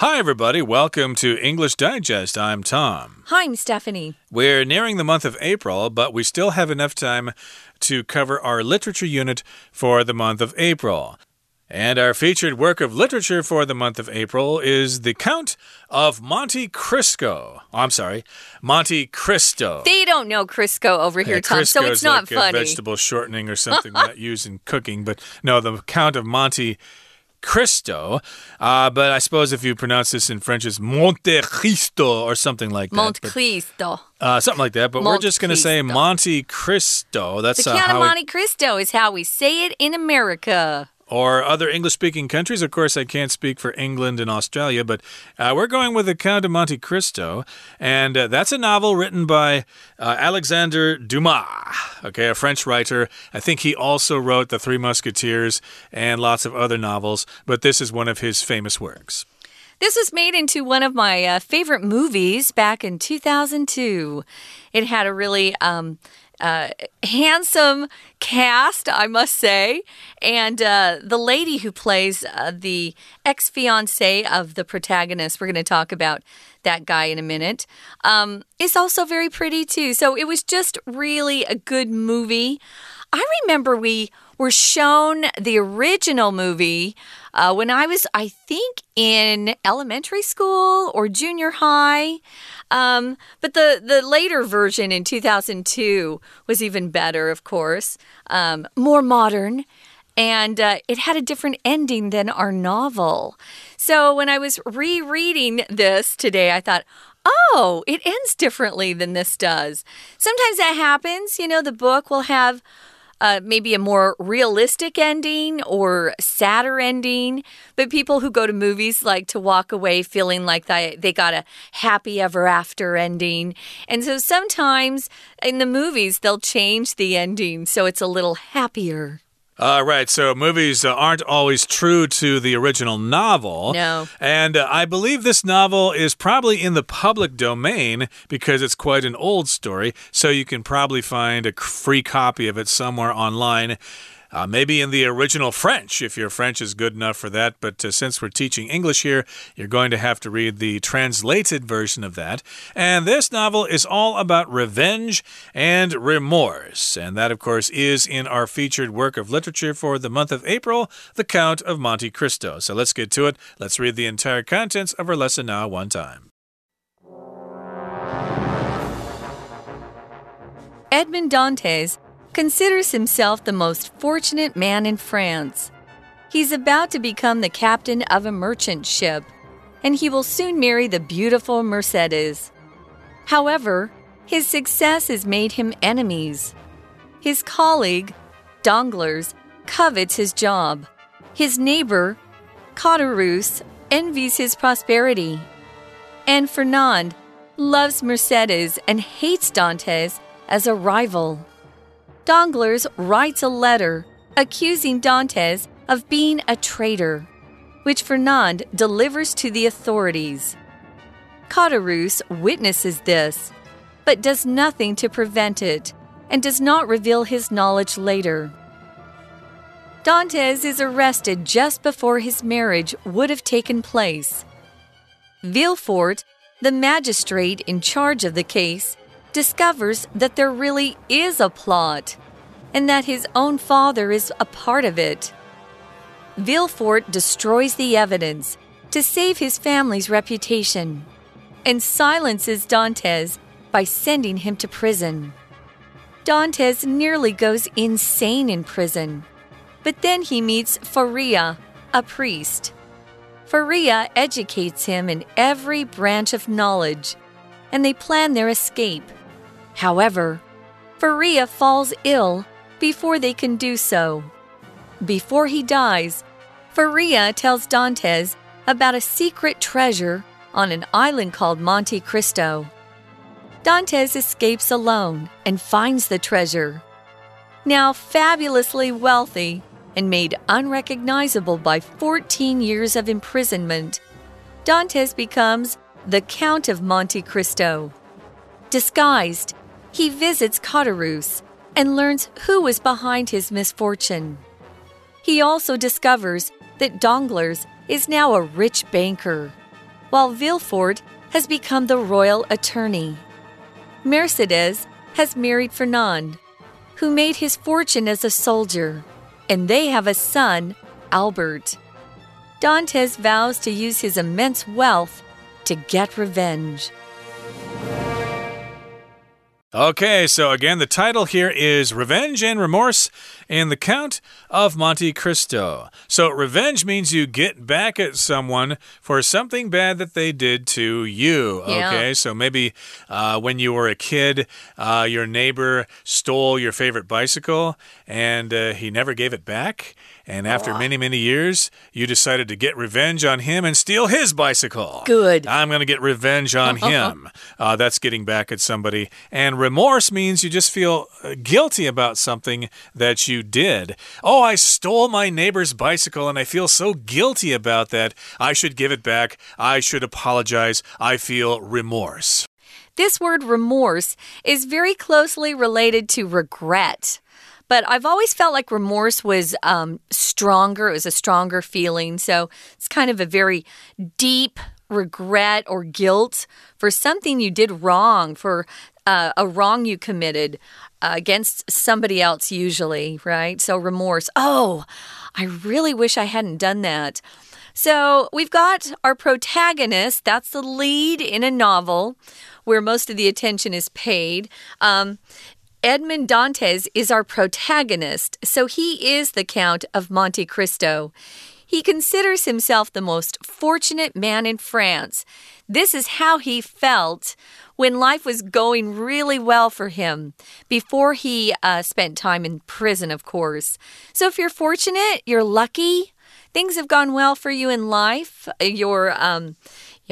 Hi, everybody. Welcome to English Digest. I'm Tom. Hi, I'm Stephanie. We're nearing the month of April, but we still have enough time to cover our literature unit for the month of April. And our featured work of literature for the month of April is The Count of Monte Cristo. Oh, I'm sorry, Monte Cristo. They don't know Crisco over here, Yeah, Tom, so it's not like funny. Vegetable shortening or something not used in cooking, but no, the Count of Monte Cristo. Uh, but I suppose if you pronounce this in French, it's Monte Cristo or something like that. Monte Cristo. uh, something like that. But we're just going to say Monte Cristo. That's The uh, Count of Monte Cristo is how we say it in America. Or other English speaking countries. Of course, I can't speak for England and Australia, but uh, we're going with The Count of Monte Cristo. And uh, that's a novel written by uh, Alexander Dumas, okay, a French writer. I think he also wrote The Three Musketeers and lots of other novels, but this is one of his famous works. This was made into one of my uh, favorite movies back in 2002. It had a really um, uh, handsome cast, I must say. And uh, the lady who plays uh, the ex fiance of the protagonist, we're going to talk about that guy in a minute, um, is also very pretty too. So it was just really a good movie. I remember we were shown the original movie uh, when I was, I think, in elementary school or junior high. Um, but the, the later version in 2002 was even better, of course, um, more modern. And uh, it had a different ending than our novel. So when I was rereading this today, I thought, oh, it ends differently than this does. Sometimes that happens. You know, the book will have uh, maybe a more realistic ending or sadder ending. But people who go to movies like to walk away feeling like they, they got a happy ever after ending. And so sometimes in the movies, they'll change the ending so it's a little happier. Uh, right, so movies uh, aren't always true to the original novel. No. And uh, I believe this novel is probably in the public domain because it's quite an old story, so you can probably find a free copy of it somewhere online. Uh, maybe in the original French, if your French is good enough for that. But uh, since we're teaching English here, you're going to have to read the translated version of that. And this novel is all about revenge and remorse. And that, of course, is in our featured work of literature for the month of April, The Count of Monte Cristo. So let's get to it. Let's read the entire contents of our lesson now, one time. Edmond Dantes considers himself the most fortunate man in France. He's about to become the captain of a merchant ship, and he will soon marry the beautiful Mercedes. However, his success has made him enemies. His colleague, Danglars, covets his job. His neighbor, Caderousse, envies his prosperity. And Fernand loves Mercedes and hates Dantes as a rival. Danglars writes a letter accusing Dantes of being a traitor, which Fernand delivers to the authorities. Caderousse witnesses this, but does nothing to prevent it and does not reveal his knowledge later. Dantes is arrested just before his marriage would have taken place. Villefort, the magistrate in charge of the case, discovers that there really is a plot and that his own father is a part of it. Villefort destroys the evidence to save his family's reputation and silences Dantes by sending him to prison. Dantes nearly goes insane in prison, but then he meets Faria, a priest. Faria educates him in every branch of knowledge, and they plan their escape. However, Faria falls ill before they can do so. Before he dies, Faria tells Dantes about a secret treasure on an island called Monte Cristo. Dantes escapes alone and finds the treasure. Now fabulously wealthy and made unrecognizable by 14 years of imprisonment, Dantes becomes the Count of Monte Cristo. Disguised, he visits Caderousse and learns who was behind his misfortune. He also discovers that Danglars is now a rich banker. while Villefort has become the royal attorney. Mercedes has married Fernand, who made his fortune as a soldier, and they have a son, Albert. Dantes vows to use his immense wealth to get revenge. Okay, so again, the title here is Revenge and Remorse in the Count of Monte Cristo. So, revenge means you get back at someone for something bad that they did to you. Yeah. Okay, so maybe uh, when you were a kid, uh, your neighbor stole your favorite bicycle and uh, he never gave it back. And after many, many years, you decided to get revenge on him and steal his bicycle. Good. I'm going to get revenge on him. Uh, that's getting back at somebody. And remorse means you just feel uh, guilty about something that you did. Oh, I stole my neighbor's bicycle and I feel so guilty about that. I should give it back. I should apologize. I feel remorse. This word remorse is very closely related to regret. But I've always felt like remorse was um, stronger. It was a stronger feeling. So it's kind of a very deep regret or guilt for something you did wrong, for uh, a wrong you committed uh, against somebody else, usually, right? So remorse. Oh, I really wish I hadn't done that. So we've got our protagonist. That's the lead in a novel where most of the attention is paid. Um, Edmond Dantes is our protagonist, so he is the Count of Monte Cristo. He considers himself the most fortunate man in France. This is how he felt when life was going really well for him before he uh, spent time in prison, of course. So if you're fortunate, you're lucky, things have gone well for you in life, you're um,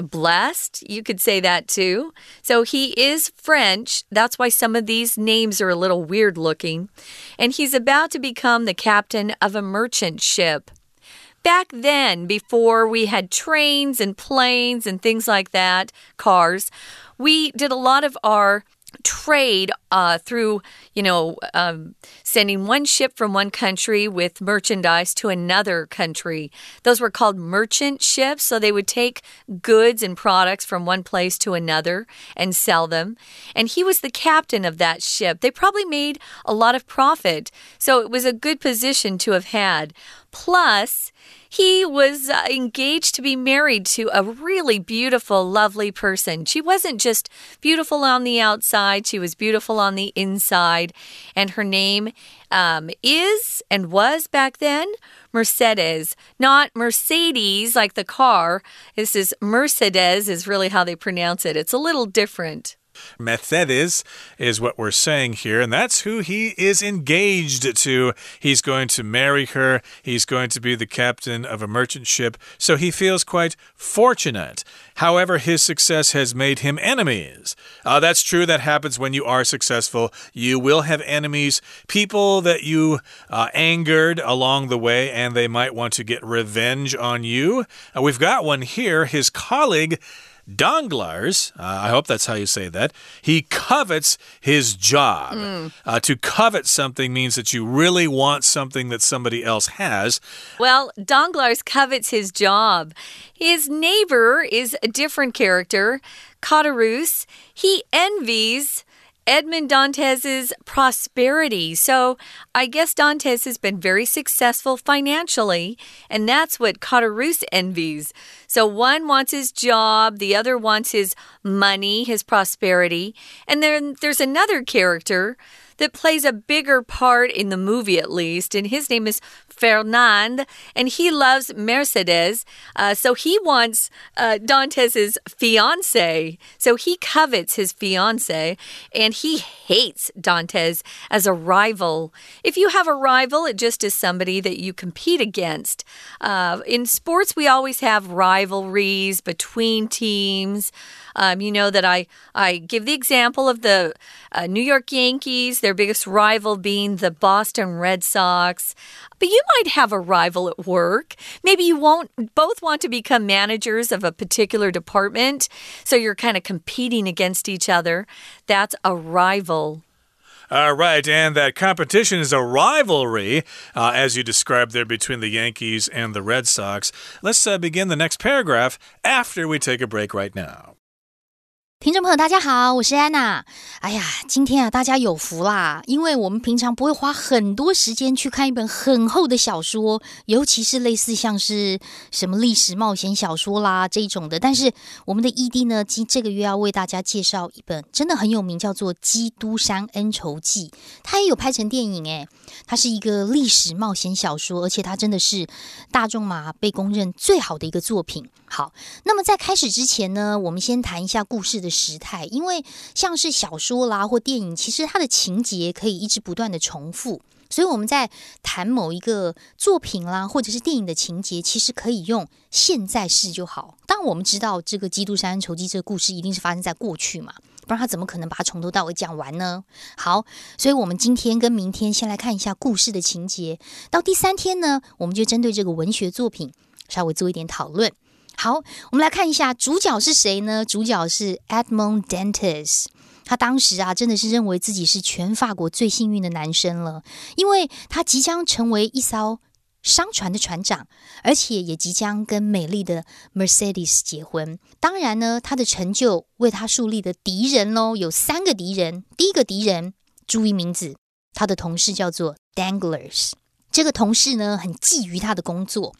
blessed. You could say that too. So he is French. That's why some of these names are a little weird looking. And he's about to become the captain of a merchant ship. Back then, before we had trains and planes and things like that, cars, we did a lot of our trade uh, through, you know, um, sending one ship from one country with merchandise to another country. Those were called merchant ships. So they would take goods and products from one place to another and sell them. And he was the captain of that ship. They probably made a lot of profit. So it was a good position to have had. Plus, he was uh, engaged to be married to a really beautiful, lovely person. She wasn't just beautiful on the outside, she was beautiful on the inside. And her name um, is and was back then Mercedes, not Mercedes like the car. This is Mercedes, is really how they pronounce it. It's a little different. Mercedes is what we're saying here, and that's who he is engaged to. He's going to marry her, he's going to be the captain of a merchant ship, so he feels quite fortunate. However, his success has made him enemies. Uh, that's true, that happens when you are successful. You will have enemies, people that you uh, angered along the way, and they might want to get revenge on you. Uh, we've got one here. His colleague. Danglars, uh, I hope that's how you say that, he covets his job. Mm. Uh, to covet something means that you really want something that somebody else has. Well, Danglars covets his job. His neighbor is a different character, Caderousse. He envies Edmond Dantes's prosperity. So I guess Dantes has been very successful financially, and that's what Caderousse envies. So one wants his job, the other wants his money, his prosperity, and then there's another character that plays a bigger part in the movie, at least, and his name is Fernand, and he loves Mercedes. Uh, so he wants uh, Dantes's fiance. So he covets his fiance, and he hates Dantes as a rival. If you have a rival, it just is somebody that you compete against. Uh, in sports, we always have rivalries between teams. Um, you know that I, I give the example of the uh, New York Yankees, their biggest rival being the Boston Red Sox. But you might have a rival at work. Maybe you won't both want to become managers of a particular department, so you're kind of competing against each other. That's a rival. All right, and that competition is a rivalry, uh, as you described there, between the Yankees and the Red Sox. Let's uh, begin the next paragraph after we take a break right now. 听众朋友，大家好，我是安娜。哎呀，今天啊，大家有福啦，因为我们平常不会花很多时间去看一本很厚的小说，尤其是类似像是什么历史冒险小说啦这一种的。但是我们的 ED 呢，今这个月要为大家介绍一本真的很有名，叫做《基督山恩仇记》，它也有拍成电影诶。它是一个历史冒险小说，而且它真的是大众嘛被公认最好的一个作品。好，那么在开始之前呢，我们先谈一下故事的时态，因为像是小说啦或电影，其实它的情节可以一直不断的重复，所以我们在谈某一个作品啦或者是电影的情节，其实可以用现在式就好。当我们知道这个《基督山仇记》这个故事一定是发生在过去嘛。不然他怎么可能把它从头到尾讲完呢？好，所以我们今天跟明天先来看一下故事的情节。到第三天呢，我们就针对这个文学作品稍微做一点讨论。好，我们来看一下主角是谁呢？主角是 Edmond Dantes。他当时啊，真的是认为自己是全法国最幸运的男生了，因为他即将成为一艘。商船的船长，而且也即将跟美丽的 Mercedes 结婚。当然呢，他的成就为他树立的敌人喽，有三个敌人。第一个敌人，注意名字，他的同事叫做 Danglers。这个同事呢，很觊觎他的工作。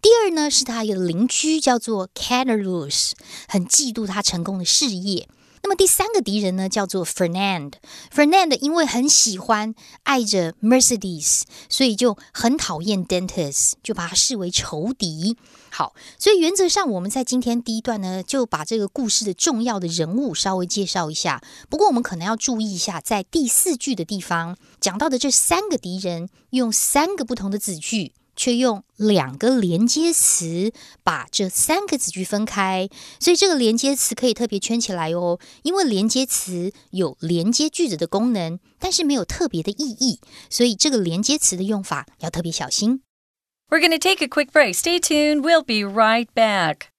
第二呢，是他一个邻居叫做 Caterus，很嫉妒他成功的事业。那么第三个敌人呢，叫做 Fernand。Fernand 因为很喜欢爱着 Mercedes，所以就很讨厌 Dentist，就把他视为仇敌。好，所以原则上我们在今天第一段呢，就把这个故事的重要的人物稍微介绍一下。不过我们可能要注意一下，在第四句的地方讲到的这三个敌人，用三个不同的子句。却用两个连接词把这三个子句分开，所以这个连接词可以特别圈起来哦。因为连接词有连接句子的功能，但是没有特别的意义，所以这个连接词的用法要特别小心。We're gonna take a quick break. Stay tuned. We'll be right back.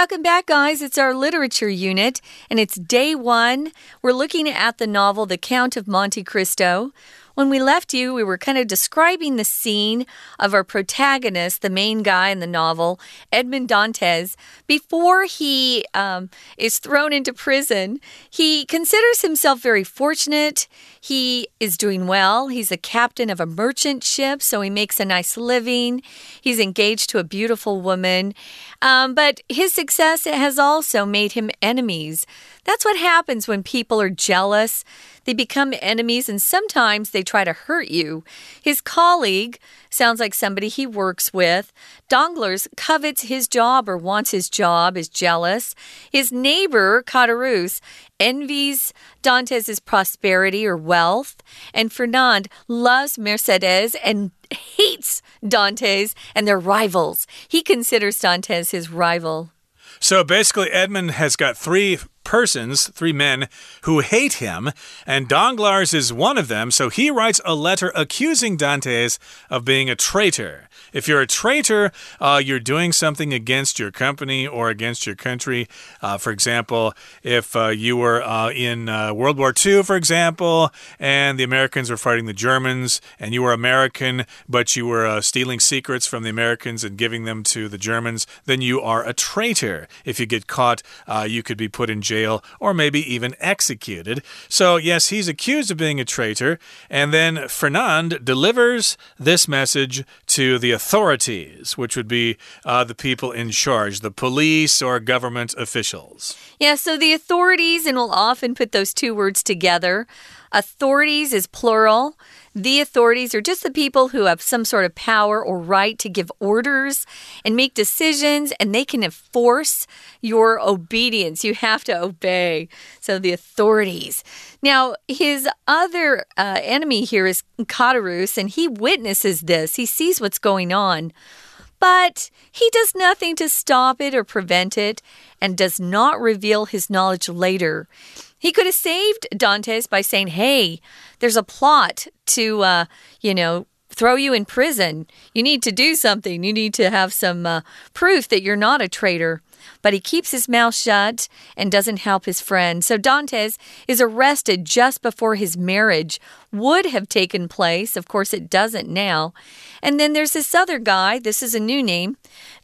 Welcome back, guys. It's our literature unit, and it's day one. We're looking at the novel The Count of Monte Cristo. When we left you, we were kind of describing the scene of our protagonist, the main guy in the novel, Edmond Dantes. Before he um, is thrown into prison, he considers himself very fortunate. He is doing well. He's a captain of a merchant ship, so he makes a nice living. He's engaged to a beautiful woman. Um, but his success has also made him enemies. That's what happens when people are jealous. They become enemies and sometimes they try to hurt you. His colleague sounds like somebody he works with. Danglars covets his job or wants his job, is jealous. His neighbor, Caderousse, envies Dantes' prosperity or wealth. And Fernand loves Mercedes and hates Dantes and their rivals. He considers Dantes his rival. So basically, Edmond has got three persons, three men, who hate him, and Danglars is one of them, so he writes a letter accusing Dantes of being a traitor. If you're a traitor, uh, you're doing something against your company or against your country. Uh, for example, if uh, you were uh, in uh, World War II, for example, and the Americans were fighting the Germans, and you were American, but you were uh, stealing secrets from the Americans and giving them to the Germans, then you are a traitor. If you get caught, you could be put in jail or maybe even executed. So, yes, he's accused of being a traitor. And then Fernand delivers this message to the authorities, which would be uh, the people in charge, the police or government officials. Yeah, so the authorities, and we'll often put those two words together. Authorities is plural. The authorities are just the people who have some sort of power or right to give orders and make decisions, and they can enforce your obedience. You have to obey. So, the authorities. Now, his other uh, enemy here is Caderousse, and he witnesses this. He sees what's going on. But he does nothing to stop it or prevent it and does not reveal his knowledge later. He could have saved Dantes by saying, Hey, there's a plot to, uh, you know, throw you in prison. You need to do something. You need to have some uh, proof that you're not a traitor but he keeps his mouth shut and doesn't help his friend. So Dantes is arrested just before his marriage would have taken place. Of course, it doesn't now. And then there's this other guy, this is a new name,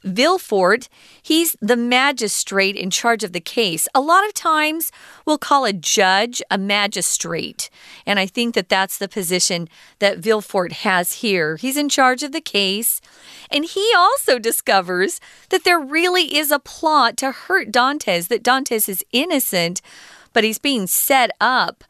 Villefort. He's the magistrate in charge of the case. A lot of times we'll call a judge a magistrate. And I think that that's the position that Villefort has here. He's in charge of the case. And he also discovers that there really is a plot to hurt Dantes, that Dantes is innocent, but he's being set up.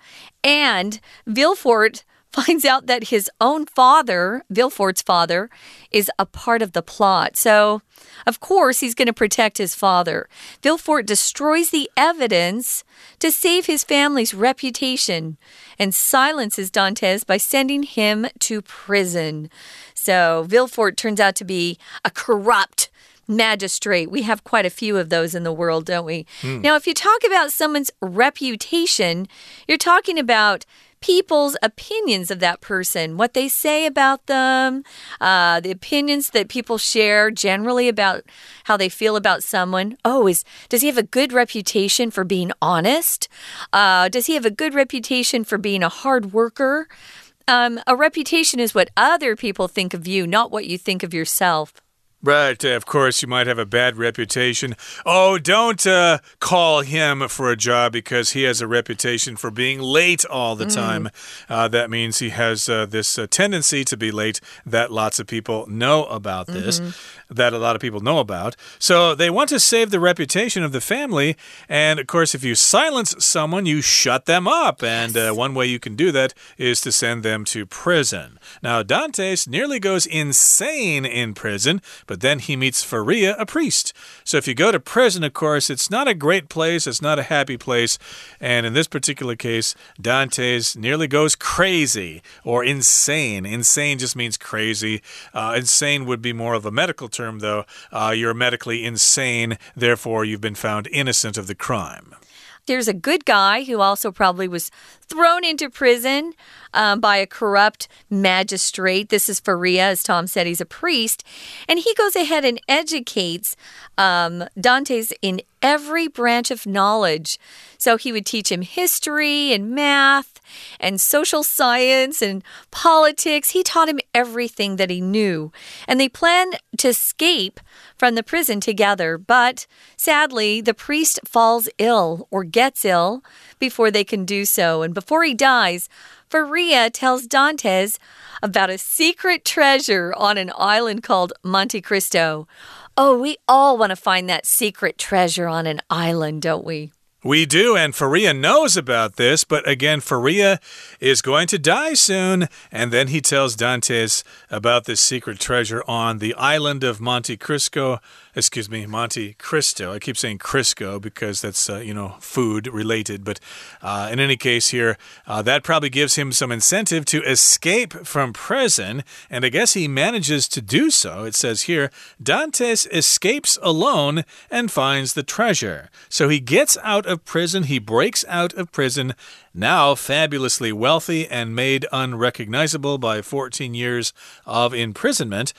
And Villefort finds out that his own father, Villefort's father, is a part of the plot. So, of course, he's going to protect his father. Villefort destroys the evidence to save his family's reputation and silences Dantes by sending him to prison. So, Villefort turns out to be a corrupt magistrate. We have quite a few of those in the world, don't we? Mm. Now, if you talk about someone's reputation, you're talking about people's opinions of that person, what they say about them, uh, the opinions that people share generally about how they feel about someone. Oh, is does he have a good reputation for being honest? Uh, does he have a good reputation for being a hard worker? Um, a reputation is what other people think of you, not what you think of yourself. Right, of course, you might have a bad reputation. Oh, don't uh, call him for a job because he has a reputation for being late all the mm. time. Uh, that means he has uh, this uh, tendency to be late that lots of people know about this, mm -hmm. That a lot of people know about. So they want to save the reputation of the family. And of course, if you silence someone, you shut them up. And uh, one way you can do that is to send them to prison. Now, Dantes nearly goes insane in prison but then he meets Faria, a priest. So if you go to prison, of course, it's not a great place, it's not a happy place. And in this particular case, Dantes nearly goes crazy or insane. Insane just means crazy. Uh, insane would be more of a medical term, though. Uh, you're medically insane, therefore, you've been found innocent of the crime. There's a good guy who also probably was thrown into prison um, by a corrupt magistrate. This is Faria, as Tom said, he's a priest. And he goes ahead and educates um, Dantes in every branch of knowledge. So he would teach him history and math and social science and politics. He taught him everything that he knew. And they plan to escape from the prison together. But sadly, the priest falls ill or gets ill before they can do so. And before he dies, Faria tells Dantes about a secret treasure on an island called Monte Cristo. Oh, we all want to find that secret treasure on an island, don't we? We do, and Faria knows about this, but again, Faria is going to die soon. And then he tells Dantes about this secret treasure on the island of Monte Cristo excuse me, Monte Cristo. I keep saying Crisco because that's, uh, you know, food related. But uh, in any case, here, uh, that probably gives him some incentive to escape from prison. And I guess he manages to do so. It says here Dantes escapes alone and finds the treasure. So he gets out of prison, he breaks out of prison. Now, fabulously wealthy and made unrecognizable by 14 years of imprisonment.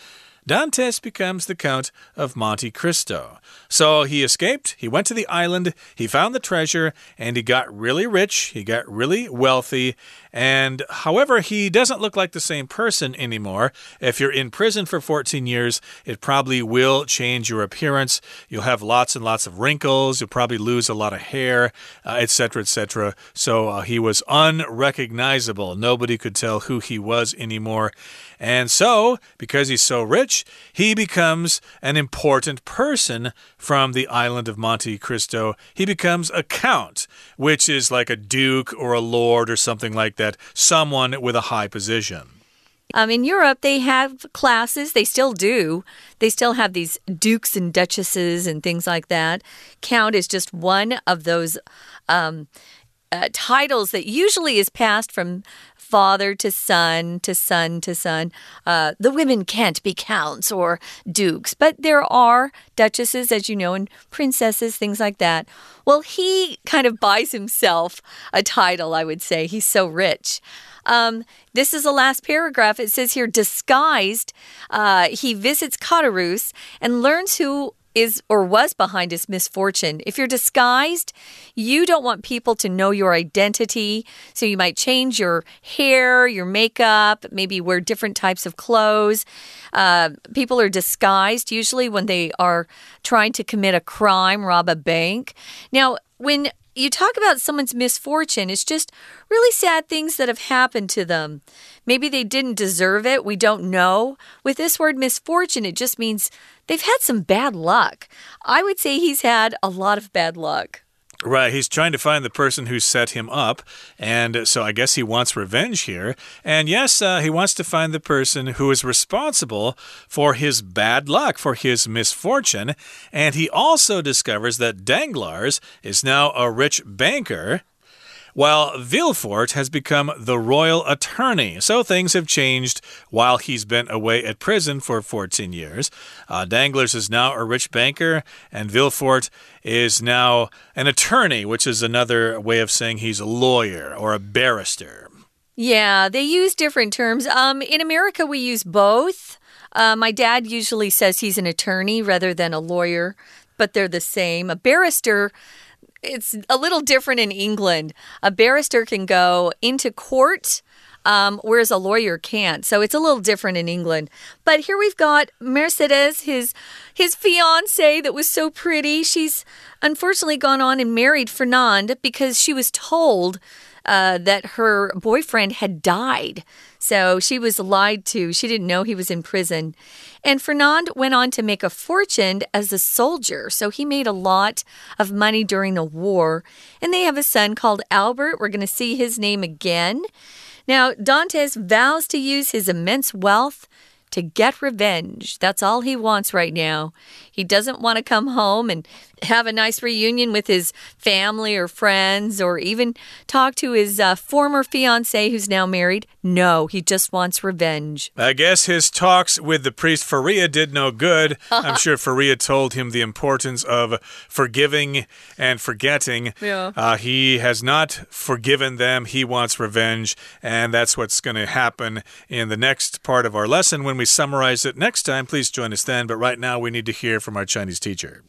Dantes becomes the Count of Monte Cristo. So he escaped, he went to the island, he found the treasure, and he got really rich, he got really wealthy. And however, he doesn't look like the same person anymore. If you're in prison for 14 years, it probably will change your appearance. You'll have lots and lots of wrinkles, you'll probably lose a lot of hair, etc., uh, etc. Et so uh, he was unrecognizable. Nobody could tell who he was anymore. And so, because he's so rich, he becomes an important person from the island of Monte Cristo. He becomes a count, which is like a duke or a lord or something like that, someone with a high position. Um, in Europe, they have classes. They still do. They still have these dukes and duchesses and things like that. Count is just one of those um, uh, titles that usually is passed from father to son to son to son. Uh, the women can't be counts or dukes, but there are duchesses, as you know, and princesses, things like that. Well, he kind of buys himself a title, I would say. He's so rich. Um, this is the last paragraph. It says here, disguised, uh, he visits Caderousse and learns who is or was behind his misfortune. If you're disguised, you don't want people to know your identity. So you might change your hair, your makeup, maybe wear different types of clothes. Uh, people are disguised usually when they are trying to commit a crime, rob a bank. Now, when you talk about someone's misfortune, it's just really sad things that have happened to them. Maybe they didn't deserve it. We don't know. With this word misfortune, it just means they've had some bad luck. I would say he's had a lot of bad luck. Right, he's trying to find the person who set him up, and so I guess he wants revenge here. And yes, uh, he wants to find the person who is responsible for his bad luck, for his misfortune. And he also discovers that Danglars is now a rich banker while Villefort has become the royal attorney. So things have changed while he's been away at prison for 14 years. Uh, Danglars is now a rich banker, and Villefort is now an attorney, which is another way of saying he's a lawyer or a barrister. Yeah, they use different terms. Um, in America, we use both. Uh, my dad usually says he's an attorney rather than a lawyer, but they're the same. A barrister it's a little different in England. A barrister can go into court. Um, whereas a lawyer can't. So it's a little different in England. But here we've got Mercedes, his his fiance that was so pretty. She's unfortunately gone on and married Fernand because she was told uh, that her boyfriend had died. So she was lied to. She didn't know he was in prison. And Fernand went on to make a fortune as a soldier. So he made a lot of money during the war. And they have a son called Albert. We're going to see his name again. Now, Dantes vows to use his immense wealth to get revenge. That's all he wants right now. He doesn't want to come home and have a nice reunion with his family or friends or even talk to his uh, former fiance who's now married. No, he just wants revenge. I guess his talks with the priest Faria did no good. I'm sure Faria told him the importance of forgiving and forgetting. Yeah. Uh, he has not forgiven them. He wants revenge. And that's what's going to happen in the next part of our lesson when we summarize it next time. Please join us then. But right now, we need to hear from our Chinese teacher.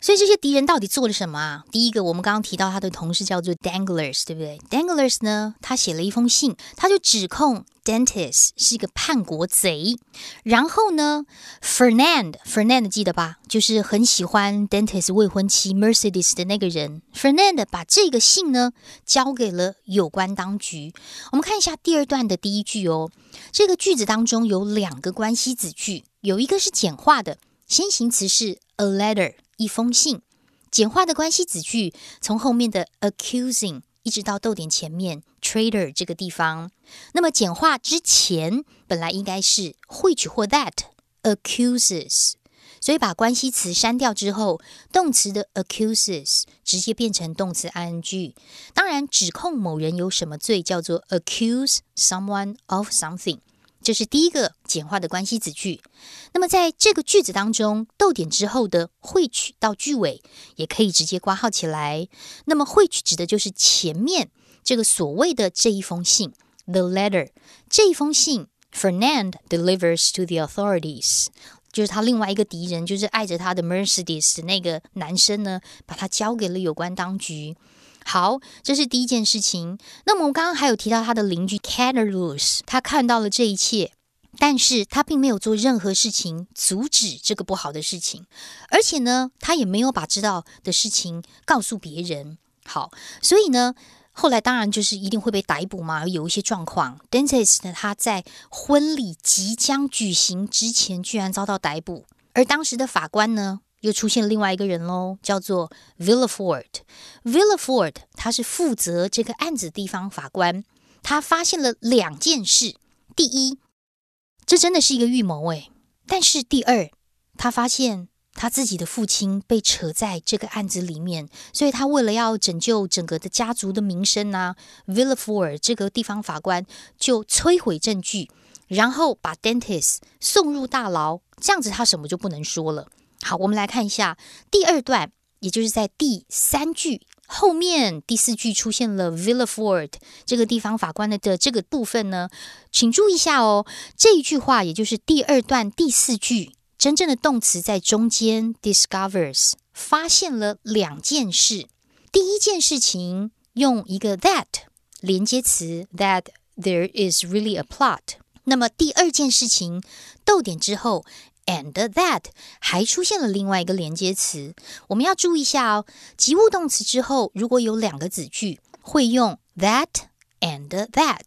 所以这些敌人到底做了什么啊？第一个，我们刚刚提到他的同事叫做 Danglars，对不对？Danglars 呢，他写了一封信，他就指控 Dentist 是一个叛国贼。然后呢，Fernand，Fernand 记得吧？就是很喜欢 Dentist 未婚妻 Mercedes 的那个人。Fernand 把这个信呢交给了有关当局。我们看一下第二段的第一句哦。这个句子当中有两个关系子句，有一个是简化的，先行词是 a letter。一封信，简化的关系子句从后面的 accusing 一直到逗点前面 traitor 这个地方。那么简化之前本来应该是 which 或 that accuses，所以把关系词删掉之后，动词的 accuses 直接变成动词 ing。当然，指控某人有什么罪叫做 accuse someone of something。这是第一个简化的关系子句。那么在这个句子当中，逗点之后的汇取到句尾也可以直接挂号起来。那么汇取指的就是前面这个所谓的这一封信，the letter。这一封信，Fernand delivers to the authorities，就是他另外一个敌人，就是爱着他的 Mercedes 那个男生呢，把他交给了有关当局。好，这是第一件事情。那么我刚刚还有提到他的邻居 c a t e r l u s 他看到了这一切，但是他并没有做任何事情阻止这个不好的事情，而且呢，他也没有把知道的事情告诉别人。好，所以呢，后来当然就是一定会被逮捕嘛。有一些状况 d e n t i s t 呢，他在婚礼即将举行之前，居然遭到逮捕，而当时的法官呢？又出现另外一个人喽，叫做 Villefort。Villefort 他是负责这个案子地方法官，他发现了两件事：第一，这真的是一个预谋诶；但是第二，他发现他自己的父亲被扯在这个案子里面，所以他为了要拯救整个的家族的名声呢 v i l l a f o r 这个地方法官就摧毁证据，然后把 Dentist 送入大牢，这样子他什么就不能说了。好，我们来看一下第二段，也就是在第三句后面第四句出现了 Villaford 这个地方法官的的这个部分呢，请注意一下哦，这一句话也就是第二段第四句。真正的动词在中间，discovers 发现了两件事。第一件事情用一个 that 连接词，that there is really a plot。那么第二件事情逗点之后，and that 还出现了另外一个连接词。我们要注意一下哦，及物动词之后如果有两个子句，会用 that and that。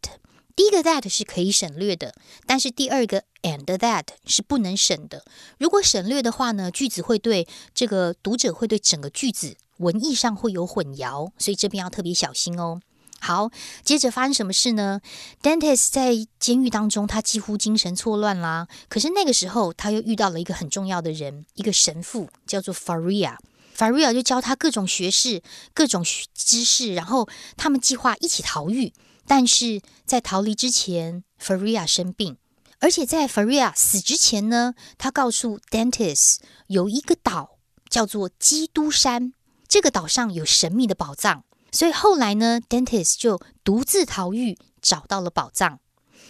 第一个 that 是可以省略的，但是第二个 and that 是不能省的。如果省略的话呢，句子会对这个读者会对整个句子文意上会有混淆，所以这边要特别小心哦。好，接着发生什么事呢？Dentist 在监狱当中，他几乎精神错乱啦。可是那个时候，他又遇到了一个很重要的人，一个神父，叫做 Faria。Faria 就教他各种学识、各种知识，然后他们计划一起逃狱。但是在逃离之前，Faria 生病，而且在 Faria 死之前呢，他告诉 Dentist 有一个岛叫做基督山，这个岛上有神秘的宝藏。所以后来呢，Dentist 就独自逃狱，找到了宝藏。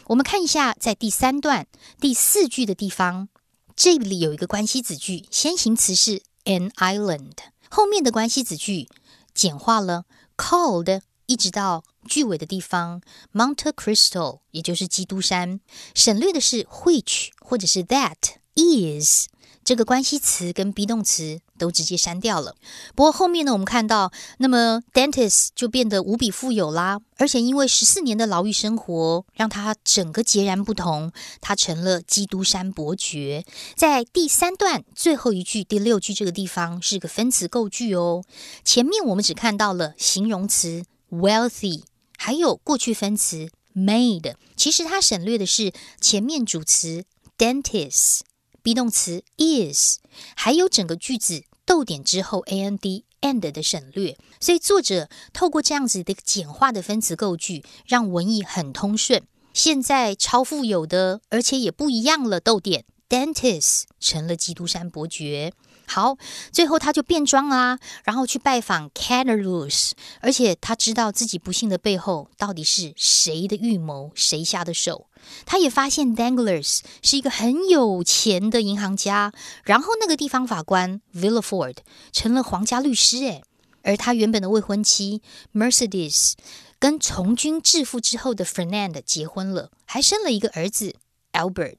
我们看一下，在第三段第四句的地方，这里有一个关系子句，先行词是 an island，后面的关系子句简化了 called。一直到句尾的地方，Mount Crystal，也就是基督山，省略的是 which 或者是 that is 这个关系词跟 be 动词都直接删掉了。不过后面呢，我们看到，那么 Dentist 就变得无比富有啦，而且因为十四年的牢狱生活，让他整个截然不同，他成了基督山伯爵。在第三段最后一句第六句这个地方是个分词构句哦，前面我们只看到了形容词。wealthy，还有过去分词 made，其实它省略的是前面主词 dentist be 动词 is，还有整个句子逗点之后 and and 的省略。所以作者透过这样子的简化的分词构句，让文意很通顺。现在超富有的，而且也不一样了。逗点 dentist 成了基督山伯爵。好，最后他就变装啊，然后去拜访 Caterus，而且他知道自己不幸的背后到底是谁的预谋，谁下的手。他也发现 Danglers 是一个很有钱的银行家，然后那个地方法官 Villaford 成了皇家律师，诶，而他原本的未婚妻 Mercedes 跟从军致富之后的 Fernand 结婚了，还生了一个儿子 Albert，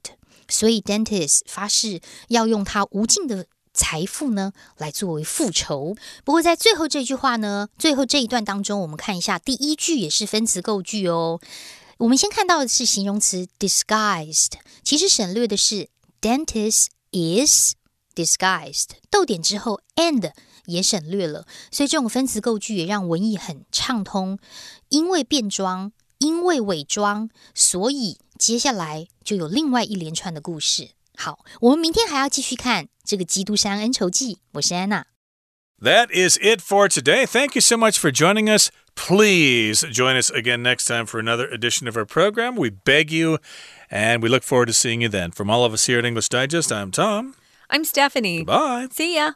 所以 Dentist 发誓要用他无尽的。财富呢，来作为复仇。不过在最后这句话呢，最后这一段当中，我们看一下第一句也是分词构句哦。我们先看到的是形容词 disguised，其实省略的是 dentist is disguised，逗点之后 and 也省略了，所以这种分词构句也让文意很畅通。因为变装，因为伪装，所以接下来就有另外一连串的故事。好，我们明天还要继续看这个《基督山恩仇记》。我是安娜。That is it for today. Thank you so much for joining us. Please join us again next time for another edition of our program. We beg you, and we look forward to seeing you then. From all of us here at English Digest, I'm Tom. I'm Stephanie. Bye. See ya.